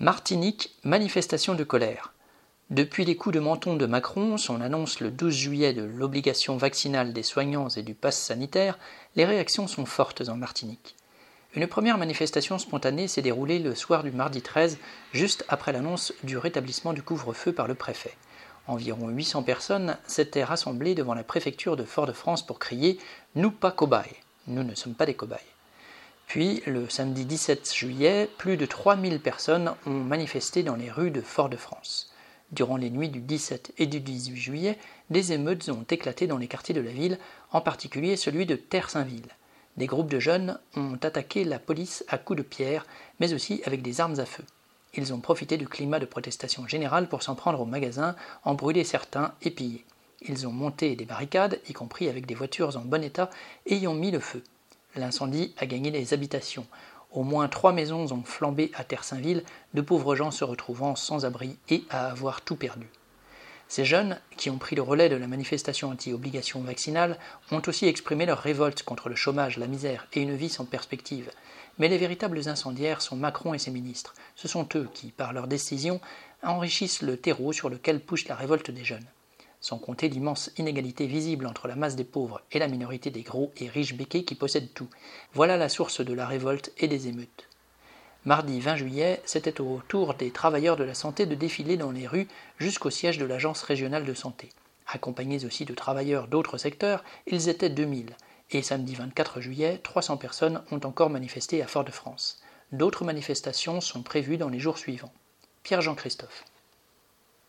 Martinique, manifestation de colère. Depuis les coups de menton de Macron, son annonce le 12 juillet de l'obligation vaccinale des soignants et du pass sanitaire, les réactions sont fortes en Martinique. Une première manifestation spontanée s'est déroulée le soir du mardi 13, juste après l'annonce du rétablissement du couvre-feu par le préfet. Environ 800 personnes s'étaient rassemblées devant la préfecture de Fort-de-France pour crier Nous pas cobayes. Nous ne sommes pas des cobayes. Puis, le samedi 17 juillet, plus de 3000 personnes ont manifesté dans les rues de Fort-de-France. Durant les nuits du 17 et du 18 juillet, des émeutes ont éclaté dans les quartiers de la ville, en particulier celui de Terre-Saint-Ville. Des groupes de jeunes ont attaqué la police à coups de pierre, mais aussi avec des armes à feu. Ils ont profité du climat de protestation générale pour s'en prendre aux magasins, en brûler certains et piller. Ils ont monté des barricades, y compris avec des voitures en bon état, et ont mis le feu. L'incendie a gagné les habitations. Au moins trois maisons ont flambé à Terre-Saint-Ville, de pauvres gens se retrouvant sans abri et à avoir tout perdu. Ces jeunes, qui ont pris le relais de la manifestation anti-obligation vaccinale, ont aussi exprimé leur révolte contre le chômage, la misère et une vie sans perspective. Mais les véritables incendiaires sont Macron et ses ministres. Ce sont eux qui, par leurs décisions, enrichissent le terreau sur lequel pousse la révolte des jeunes sans compter l'immense inégalité visible entre la masse des pauvres et la minorité des gros et riches béquets qui possèdent tout. Voilà la source de la révolte et des émeutes. Mardi 20 juillet, c'était au tour des travailleurs de la santé de défiler dans les rues jusqu'au siège de l'Agence régionale de santé. Accompagnés aussi de travailleurs d'autres secteurs, ils étaient 2000. Et samedi 24 juillet, 300 personnes ont encore manifesté à Fort-de-France. D'autres manifestations sont prévues dans les jours suivants. Pierre-Jean Christophe.